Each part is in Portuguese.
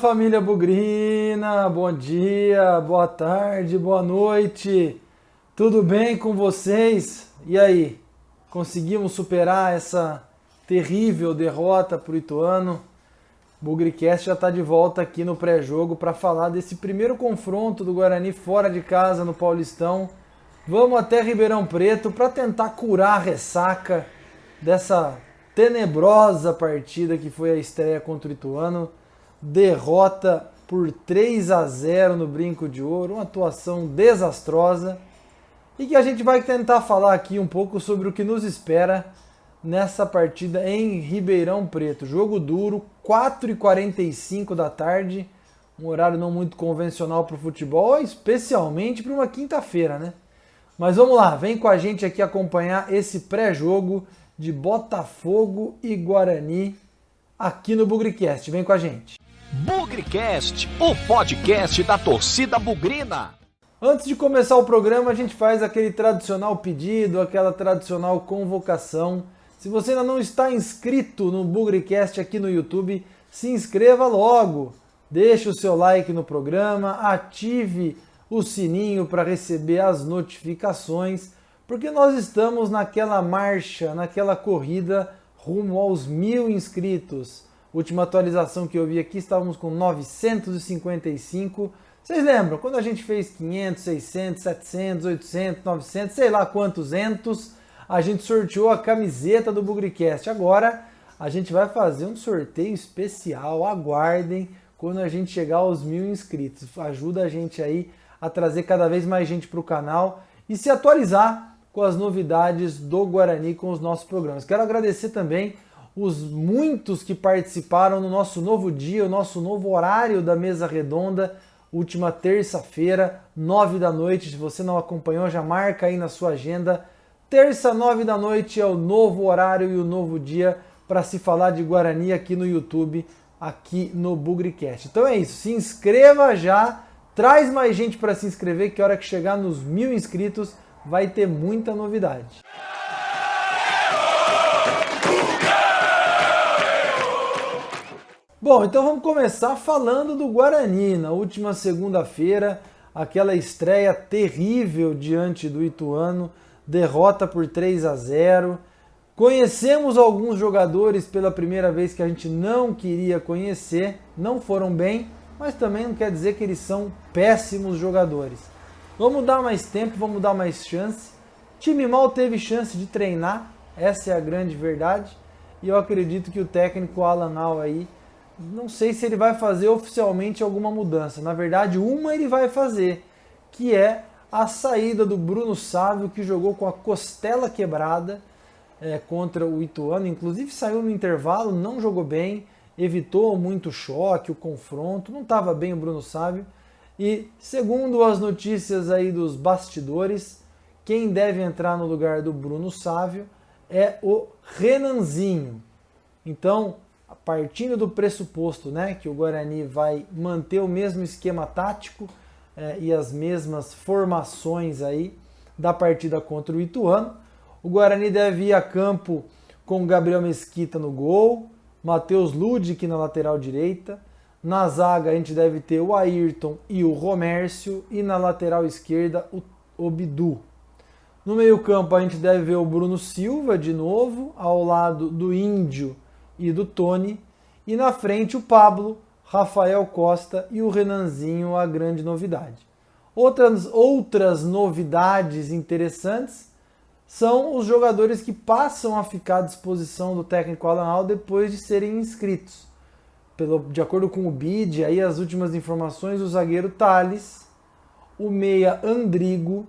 família Bugrina, bom dia, boa tarde, boa noite. Tudo bem com vocês? E aí, conseguimos superar essa terrível derrota para o Ituano? Bugricast já está de volta aqui no pré-jogo para falar desse primeiro confronto do Guarani fora de casa no Paulistão. Vamos até Ribeirão Preto para tentar curar a ressaca dessa tenebrosa partida que foi a estreia contra o Ituano derrota por 3 a 0 no Brinco de Ouro, uma atuação desastrosa e que a gente vai tentar falar aqui um pouco sobre o que nos espera nessa partida em Ribeirão Preto. Jogo duro, 4h45 da tarde, um horário não muito convencional para o futebol, especialmente para uma quinta-feira, né? Mas vamos lá, vem com a gente aqui acompanhar esse pré-jogo de Botafogo e Guarani aqui no Bugricast. Vem com a gente. Bugrecast, o podcast da torcida bugrina. Antes de começar o programa, a gente faz aquele tradicional pedido, aquela tradicional convocação. Se você ainda não está inscrito no Bugrecast aqui no YouTube, se inscreva logo. Deixe o seu like no programa, ative o sininho para receber as notificações, porque nós estamos naquela marcha, naquela corrida rumo aos mil inscritos. Última atualização que eu vi aqui, estávamos com 955. Vocês lembram? Quando a gente fez 500, 600, 700, 800, 900, sei lá quantos entos, a gente sorteou a camiseta do Bugricast. Agora a gente vai fazer um sorteio especial. Aguardem quando a gente chegar aos mil inscritos. Ajuda a gente aí a trazer cada vez mais gente para o canal e se atualizar com as novidades do Guarani com os nossos programas. Quero agradecer também os muitos que participaram no nosso novo dia, o nosso novo horário da mesa redonda, última terça-feira, nove da noite. Se você não acompanhou, já marca aí na sua agenda. Terça, nove da noite é o novo horário e o novo dia para se falar de Guarani aqui no YouTube, aqui no Bugricast. Então é isso, se inscreva já, traz mais gente para se inscrever, que a hora que chegar nos mil inscritos vai ter muita novidade. Bom, então vamos começar falando do Guarani. Na última segunda-feira, aquela estreia terrível diante do Ituano, derrota por 3 a 0. Conhecemos alguns jogadores pela primeira vez que a gente não queria conhecer, não foram bem, mas também não quer dizer que eles são péssimos jogadores. Vamos dar mais tempo, vamos dar mais chance. O time mal teve chance de treinar, essa é a grande verdade. E eu acredito que o técnico Alan Al aí não sei se ele vai fazer oficialmente alguma mudança. Na verdade, uma ele vai fazer, que é a saída do Bruno Sávio, que jogou com a costela quebrada é, contra o Ituano. Inclusive saiu no intervalo, não jogou bem, evitou muito choque, o confronto, não estava bem o Bruno Sávio. E segundo as notícias aí dos bastidores, quem deve entrar no lugar do Bruno Sávio é o Renanzinho. Então, partindo do pressuposto né, que o Guarani vai manter o mesmo esquema tático é, e as mesmas formações aí da partida contra o Ituano, o Guarani deve ir a campo com Gabriel Mesquita no gol, Matheus Ludic na lateral direita, na zaga a gente deve ter o Ayrton e o Romércio e na lateral esquerda o, o Bidu. No meio campo a gente deve ver o Bruno Silva de novo, ao lado do Índio e do Tony. E na frente o Pablo, Rafael Costa e o Renanzinho, a grande novidade. Outras, outras novidades interessantes são os jogadores que passam a ficar à disposição do técnico Alan Al depois de serem inscritos. Pelo, de acordo com o BID, aí as últimas informações, o zagueiro Thales, o meia Andrigo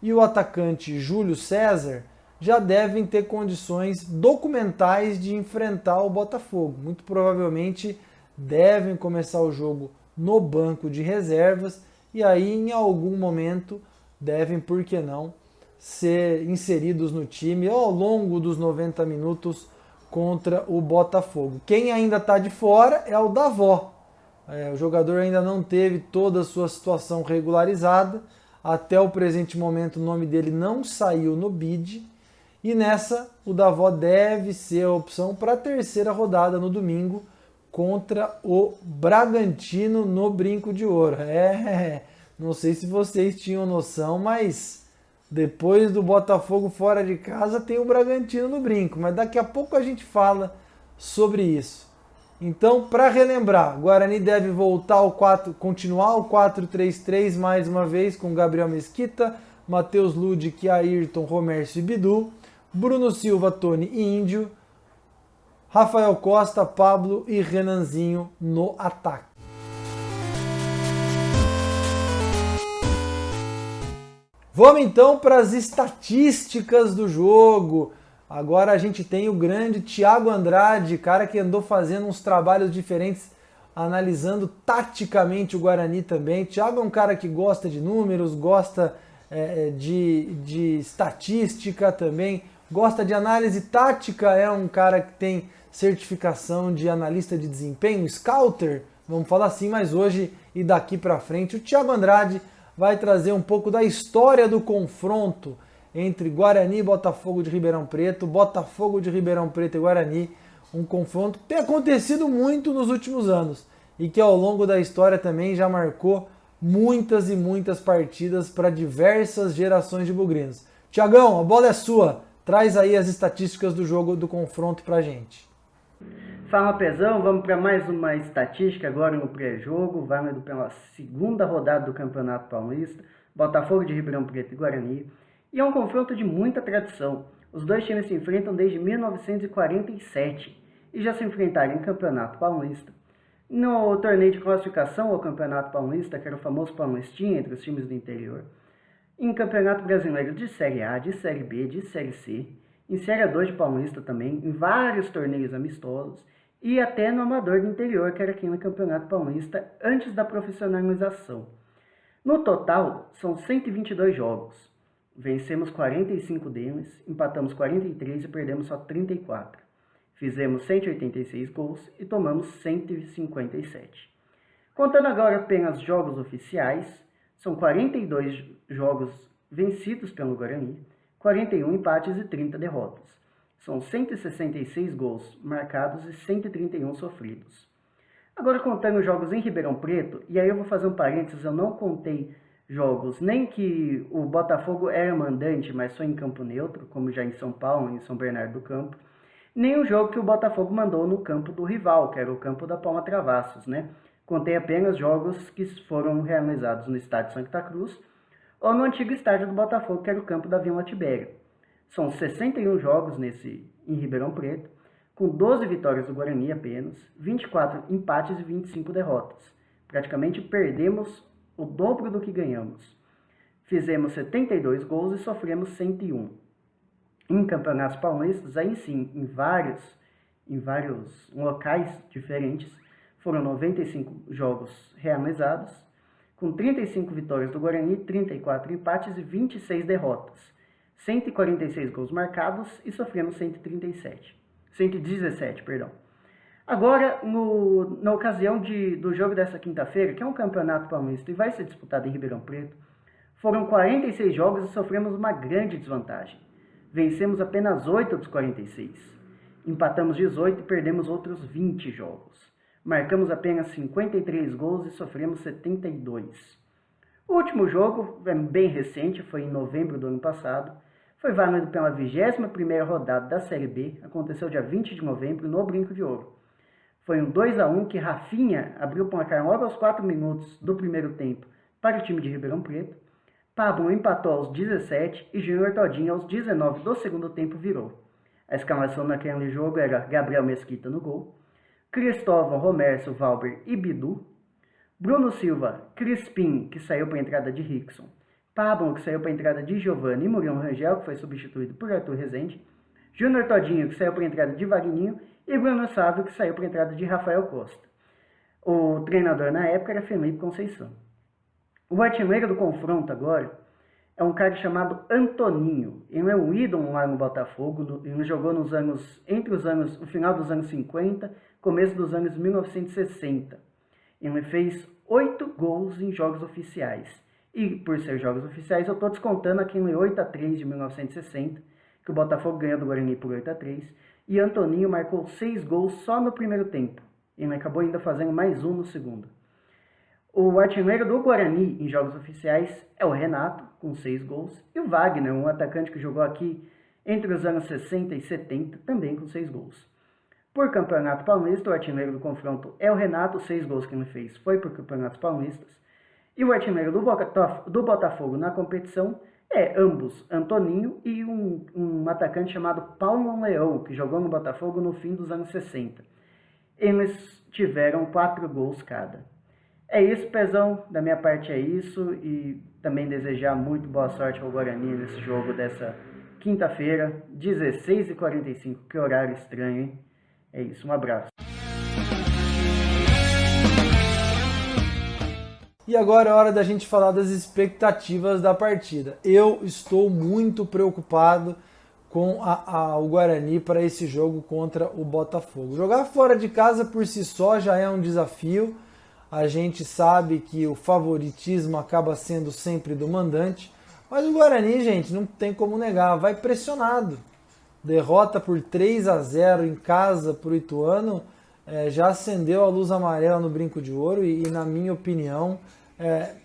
e o atacante Júlio César já devem ter condições documentais de enfrentar o Botafogo. Muito provavelmente devem começar o jogo no banco de reservas e aí em algum momento devem, por que não, ser inseridos no time ao longo dos 90 minutos contra o Botafogo. Quem ainda está de fora é o Davó. É, o jogador ainda não teve toda a sua situação regularizada. Até o presente momento, o nome dele não saiu no bid e nessa, o Davó deve ser a opção para a terceira rodada no domingo contra o Bragantino no Brinco de Ouro. É, não sei se vocês tinham noção, mas depois do Botafogo fora de casa tem o Bragantino no Brinco, mas daqui a pouco a gente fala sobre isso. Então, para relembrar, Guarani deve voltar ao 4, continuar o 4-3-3 mais uma vez com Gabriel Mesquita, Matheus Ludic, Ayrton, Romércio e Bidu, Bruno Silva, Tony e Índio, Rafael Costa, Pablo e Renanzinho no ataque. Vamos então para as estatísticas do jogo. Agora a gente tem o grande Thiago Andrade, cara que andou fazendo uns trabalhos diferentes, analisando taticamente o Guarani também. Thiago é um cara que gosta de números, gosta é, é, de, de estatística também, gosta de análise tática, é um cara que tem certificação de analista de desempenho, scouter, vamos falar assim, mas hoje e daqui para frente o Thiago Andrade vai trazer um pouco da história do confronto entre Guarani e Botafogo de Ribeirão Preto, Botafogo de Ribeirão Preto e Guarani, um confronto que tem acontecido muito nos últimos anos e que ao longo da história também já marcou muitas e muitas partidas para diversas gerações de bugrinos. Tiagão, a bola é sua. Traz aí as estatísticas do jogo do confronto para gente. Fala Pezão, vamos para mais uma estatística agora no pré-jogo, válido pela segunda rodada do Campeonato Paulista, Botafogo de Ribeirão Preto e Guarani. E é um confronto de muita tradição. Os dois times se enfrentam desde 1947 e já se enfrentaram em Campeonato Paulista. No torneio de classificação ao Campeonato Paulista, que era o famoso Paulistinha entre os times do interior, em Campeonato Brasileiro de Série A, de Série B, de Série C, em Série A2 de Paulista também, em vários torneios amistosos e até no Amador do Interior, que era aqui no Campeonato Paulista, antes da profissionalização. No total, são 122 jogos. Vencemos 45 deles, empatamos 43 e perdemos só 34. Fizemos 186 gols e tomamos 157. Contando agora apenas jogos oficiais, são 42 jogos vencidos pelo Guarani, 41 empates e 30 derrotas. São 166 gols marcados e 131 sofridos. Agora contando jogos em Ribeirão Preto, e aí eu vou fazer um parênteses, eu não contei jogos, nem que o Botafogo era mandante, mas só em campo neutro, como já em São Paulo, em São Bernardo do Campo, nem o jogo que o Botafogo mandou no campo do rival, que era o campo da Palma Travassos, né? Contei apenas jogos que foram realizados no estádio Santa Cruz ou no antigo estádio do Botafogo, que era o campo da Vila Tibéria. São 61 jogos nesse em Ribeirão Preto, com 12 vitórias do Guarani apenas, 24 empates e 25 derrotas. Praticamente perdemos o dobro do que ganhamos. Fizemos 72 gols e sofremos 101. Em campeonatos paulistas, aí sim, em vários, em vários locais diferentes, foram 95 jogos realizados, com 35 vitórias do Guarani, 34 empates e 26 derrotas. 146 gols marcados e sofremos 137. 117, perdão. Agora, no, na ocasião de, do jogo dessa quinta-feira, que é um campeonato paulista e vai ser disputado em Ribeirão Preto, foram 46 jogos e sofremos uma grande desvantagem. Vencemos apenas 8 dos 46. Empatamos 18 e perdemos outros 20 jogos. Marcamos apenas 53 gols e sofremos 72. O último jogo, é bem recente, foi em novembro do ano passado, foi válido pela 21ª rodada da Série B, aconteceu dia 20 de novembro no Brinco de Ouro. Foi um 2 a 1 que Rafinha abriu o placar logo aos 4 minutos do primeiro tempo para o time de Ribeirão Preto. Pablo empatou aos 17 e Júnior Todinho aos 19 do segundo tempo virou. A escalação naquele jogo era Gabriel Mesquita no gol, Cristóvão, Romércio, Valber e Bidu, Bruno Silva, Crispim, que saiu para a entrada de Rickson, Pablo, que saiu para a entrada de Giovanni e Muriel Rangel, que foi substituído por Arthur Rezende, Júnior Todinho, que saiu para a entrada de Vagninho, e Bruno Sávio, que saiu para a entrada de Rafael Costa. O treinador na época era Felipe Conceição. O artilheiro do confronto agora é um cara chamado Antoninho. Ele é um ídolo lá no Botafogo. Ele jogou nos anos entre os anos, o final dos anos 50, começo dos anos 1960. Ele fez oito gols em jogos oficiais. E por ser jogos oficiais, eu estou descontando aquele 8 a 3 de 1960, que o Botafogo ganhou do Guarani por 8 a 3 e Antoninho marcou seis gols só no primeiro tempo. Ele acabou ainda fazendo mais um no segundo. O artilheiro do Guarani em jogos oficiais é o Renato, com seis gols, e o Wagner, um atacante que jogou aqui entre os anos 60 e 70, também com seis gols. Por Campeonato Paulista, o artilheiro do confronto é o Renato, seis gols que ele fez foi por Campeonatos Paulistas. E o artilheiro do Botafogo na competição é ambos, Antoninho e um, um atacante chamado Paulo Leão, que jogou no Botafogo no fim dos anos 60. Eles tiveram quatro gols cada. É isso, Pezão. Da minha parte é isso. E também desejar muito boa sorte ao Guarani nesse jogo dessa quinta-feira, 16h45. Que horário estranho, hein? É isso, um abraço. E agora é hora da gente falar das expectativas da partida. Eu estou muito preocupado com a, a, o Guarani para esse jogo contra o Botafogo. Jogar fora de casa por si só já é um desafio. A gente sabe que o favoritismo acaba sendo sempre do mandante, mas o Guarani, gente, não tem como negar, vai pressionado. Derrota por 3 a 0 em casa para o Ituano é, já acendeu a luz amarela no brinco de ouro e, e na minha opinião, é,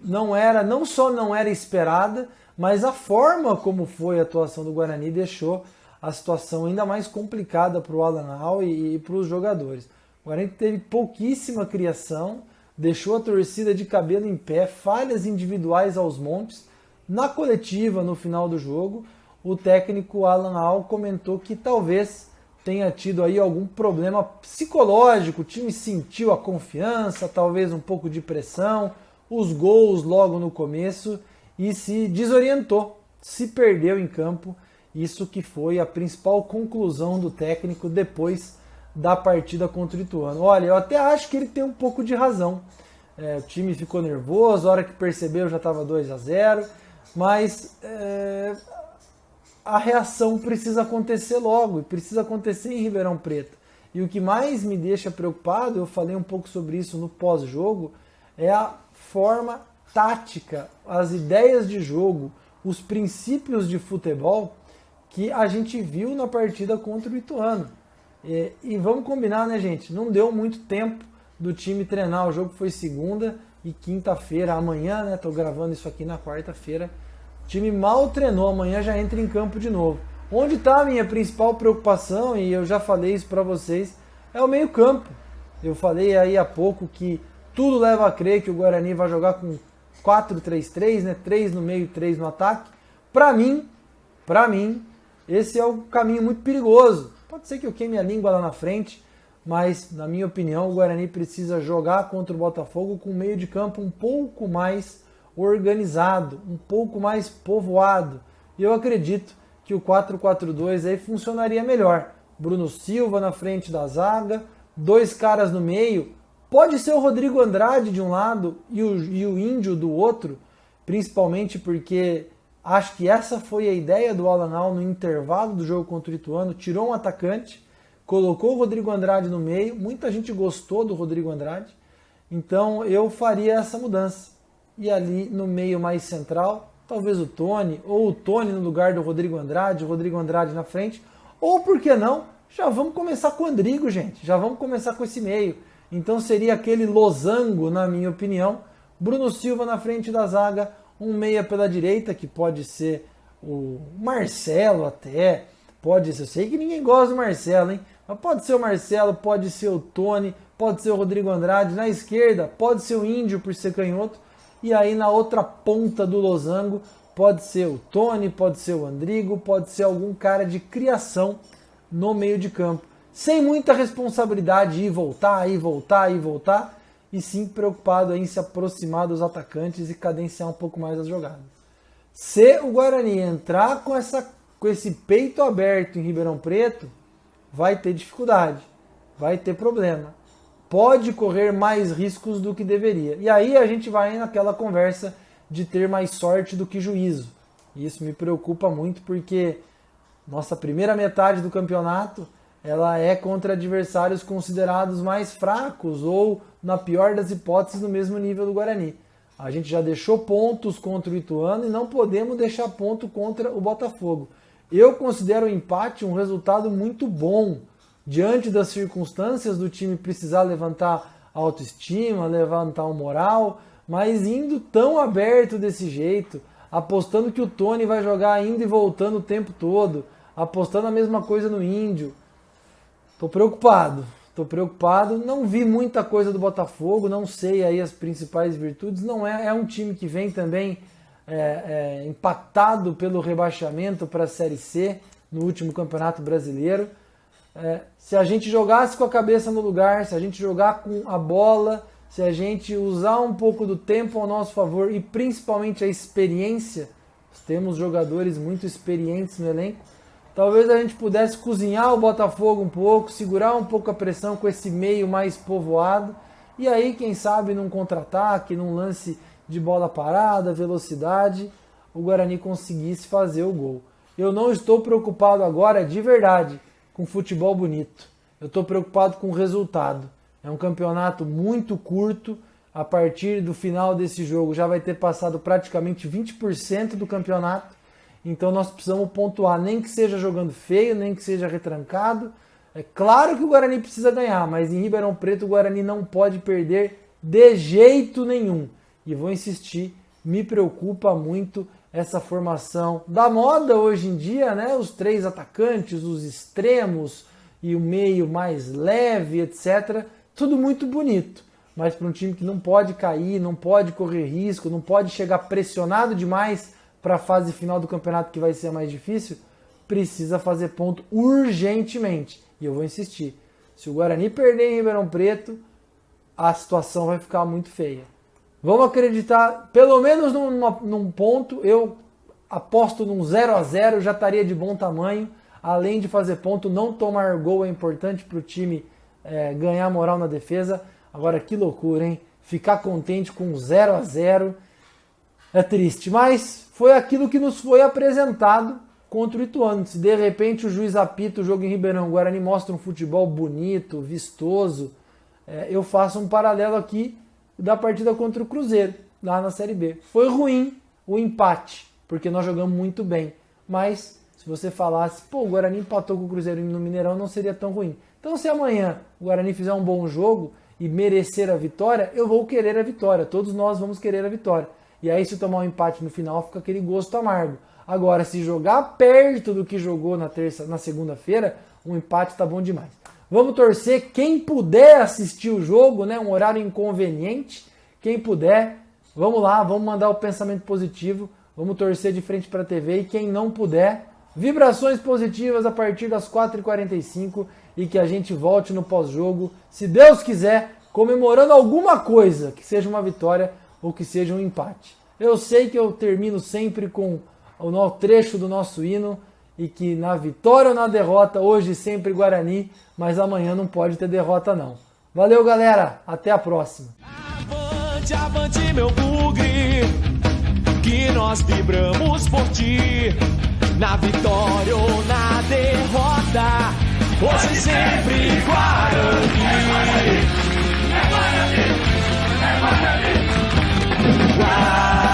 não era, não só não era esperada, mas a forma como foi a atuação do Guarani deixou a situação ainda mais complicada para o Alan Al e, e para os jogadores. O Guarani teve pouquíssima criação, deixou a torcida de cabelo em pé, falhas individuais aos montes. Na coletiva, no final do jogo, o técnico Alan Al comentou que talvez tenha tido aí algum problema psicológico, o time sentiu a confiança, talvez um pouco de pressão, os gols logo no começo e se desorientou, se perdeu em campo. Isso que foi a principal conclusão do técnico depois da partida contra o Ituano. Olha, eu até acho que ele tem um pouco de razão. É, o time ficou nervoso, a hora que percebeu já estava 2 a 0 mas é, a reação precisa acontecer logo e precisa acontecer em Ribeirão Preto. E o que mais me deixa preocupado, eu falei um pouco sobre isso no pós-jogo, é a forma tática, as ideias de jogo, os princípios de futebol que a gente viu na partida contra o Ituano. E, e vamos combinar, né, gente? Não deu muito tempo do time treinar. O jogo foi segunda e quinta-feira, amanhã, né? Tô gravando isso aqui na quarta-feira. O time mal treinou, amanhã já entra em campo de novo. Onde está a minha principal preocupação, e eu já falei isso para vocês, é o meio-campo. Eu falei aí há pouco que tudo leva a crer que o Guarani vai jogar com 4-3-3, né? 3 no meio, 3 no ataque. Para mim, para mim, esse é um caminho muito perigoso. Pode ser que eu queime a língua lá na frente, mas na minha opinião, o Guarani precisa jogar contra o Botafogo com o meio de campo um pouco mais organizado, um pouco mais povoado. E eu acredito que o 4-4-2 aí funcionaria melhor. Bruno Silva na frente da zaga, dois caras no meio. Pode ser o Rodrigo Andrade de um lado e o, e o Índio do outro, principalmente porque acho que essa foi a ideia do Alanal no intervalo do jogo contra o Ituano. Tirou um atacante, colocou o Rodrigo Andrade no meio. Muita gente gostou do Rodrigo Andrade. Então eu faria essa mudança e ali no meio mais central, talvez o Tony, ou o Tony no lugar do Rodrigo Andrade, o Rodrigo Andrade na frente, ou por que não, já vamos começar com o Andrigo, gente, já vamos começar com esse meio. Então seria aquele losango, na minha opinião, Bruno Silva na frente da zaga, um meia pela direita, que pode ser o Marcelo até, pode ser, eu sei que ninguém gosta do Marcelo, hein? Mas pode ser o Marcelo, pode ser o Tony, pode ser o Rodrigo Andrade, na esquerda pode ser o Índio por ser canhoto, e aí na outra ponta do losango pode ser o Tony, pode ser o Andrigo, pode ser algum cara de criação no meio de campo. Sem muita responsabilidade de ir voltar, ir voltar, ir voltar, e sim preocupado em se aproximar dos atacantes e cadenciar um pouco mais as jogadas. Se o Guarani entrar com, essa, com esse peito aberto em Ribeirão Preto, vai ter dificuldade, vai ter problema pode correr mais riscos do que deveria. E aí a gente vai naquela conversa de ter mais sorte do que juízo. E isso me preocupa muito porque nossa primeira metade do campeonato ela é contra adversários considerados mais fracos ou, na pior das hipóteses, no mesmo nível do Guarani. A gente já deixou pontos contra o Ituano e não podemos deixar ponto contra o Botafogo. Eu considero o empate um resultado muito bom diante das circunstâncias do time precisar levantar autoestima, levantar o moral, mas indo tão aberto desse jeito, apostando que o Tony vai jogar indo e voltando o tempo todo, apostando a mesma coisa no Índio. Tô preocupado, tô preocupado. Não vi muita coisa do Botafogo, não sei aí as principais virtudes. Não é, é um time que vem também é, é, pelo rebaixamento para a Série C no último Campeonato Brasileiro. É, se a gente jogasse com a cabeça no lugar, se a gente jogar com a bola, se a gente usar um pouco do tempo ao nosso favor e principalmente a experiência, temos jogadores muito experientes no elenco, talvez a gente pudesse cozinhar o Botafogo um pouco, segurar um pouco a pressão com esse meio mais povoado e aí, quem sabe, num contra-ataque, num lance de bola parada, velocidade, o Guarani conseguisse fazer o gol. Eu não estou preocupado agora, de verdade, com futebol bonito. Eu estou preocupado com o resultado. É um campeonato muito curto. A partir do final desse jogo já vai ter passado praticamente 20% do campeonato. Então nós precisamos pontuar, nem que seja jogando feio, nem que seja retrancado. É claro que o Guarani precisa ganhar, mas em Ribeirão Preto o Guarani não pode perder de jeito nenhum. E vou insistir, me preocupa muito essa formação da moda hoje em dia, né? Os três atacantes, os extremos e o meio mais leve, etc. Tudo muito bonito, mas para um time que não pode cair, não pode correr risco, não pode chegar pressionado demais para a fase final do campeonato que vai ser mais difícil, precisa fazer ponto urgentemente. E eu vou insistir. Se o Guarani perder em Ribeirão Preto, a situação vai ficar muito feia. Vamos acreditar, pelo menos num, ponto, eu aposto num 0 a 0 já estaria de bom tamanho. Além de fazer ponto, não tomar gol é importante para o time é, ganhar moral na defesa. Agora que loucura, hein? Ficar contente com 0 a 0 é triste, mas foi aquilo que nos foi apresentado contra o Ituano. Se de repente o juiz apita o jogo em Ribeirão Guarani mostra um futebol bonito, vistoso, é, eu faço um paralelo aqui da partida contra o Cruzeiro, lá na Série B. Foi ruim o empate, porque nós jogamos muito bem. Mas se você falasse, pô, o Guarani empatou com o Cruzeiro no Mineirão, não seria tão ruim. Então, se amanhã o Guarani fizer um bom jogo e merecer a vitória, eu vou querer a vitória. Todos nós vamos querer a vitória. E aí, se tomar um empate no final, fica aquele gosto amargo. Agora, se jogar perto do que jogou na terça, na segunda-feira, um empate tá bom demais. Vamos torcer quem puder assistir o jogo, né? Um horário inconveniente. Quem puder, vamos lá, vamos mandar o pensamento positivo. Vamos torcer de frente para a TV e quem não puder, vibrações positivas a partir das 4h45 e que a gente volte no pós-jogo, se Deus quiser, comemorando alguma coisa, que seja uma vitória ou que seja um empate. Eu sei que eu termino sempre com o trecho do nosso hino e que na vitória ou na derrota, hoje sempre Guarani, mas amanhã não pode ter derrota não. Valeu, galera. Até a próxima. Avante, avante, meu bugre, que nós vibramos por ti. Na vitória ou na derrota, hoje sempre Guarani. fly.